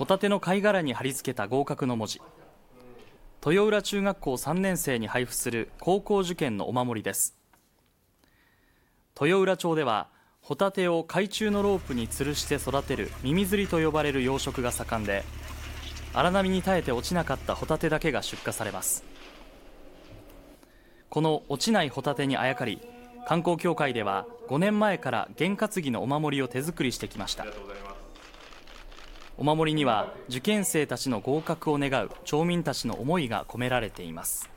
ホタテの貝殻に貼り付けた合格の文字。豊浦中学校3年生に配布する高校受験のお守りです。豊浦町ではホタテを海中のロープに吊るして育てるミミズリと呼ばれる養殖が盛んで荒波に耐えて落ちなかったホタテだけが出荷されます。この落ちないホタテにあやかり観光協会では5年前から験担ぎのお守りを手作りしてきました。お守りには受験生たちの合格を願う町民たちの思いが込められています。